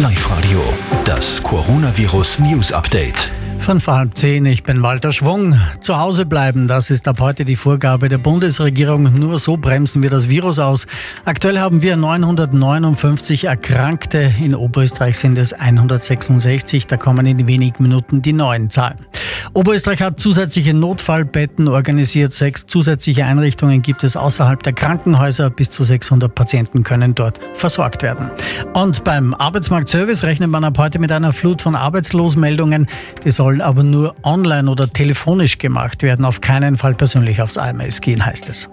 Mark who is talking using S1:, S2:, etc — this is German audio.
S1: Live Radio, das Coronavirus News Update.
S2: Fünf vor halb zehn, ich bin Walter Schwung. Zu Hause bleiben, das ist ab heute die Vorgabe der Bundesregierung. Nur so bremsen wir das Virus aus. Aktuell haben wir 959 Erkrankte. In Oberösterreich sind es 166. Da kommen in wenigen Minuten die neuen Zahlen. Oberösterreich hat zusätzliche Notfallbetten organisiert. Sechs zusätzliche Einrichtungen gibt es außerhalb der Krankenhäuser. Bis zu 600 Patienten können dort versorgt werden. Und beim Arbeitsmarktservice rechnet man ab heute mit einer Flut von Arbeitslosmeldungen. Die sollen aber nur online oder telefonisch gemacht werden. Auf keinen Fall persönlich aufs AMS gehen, heißt es.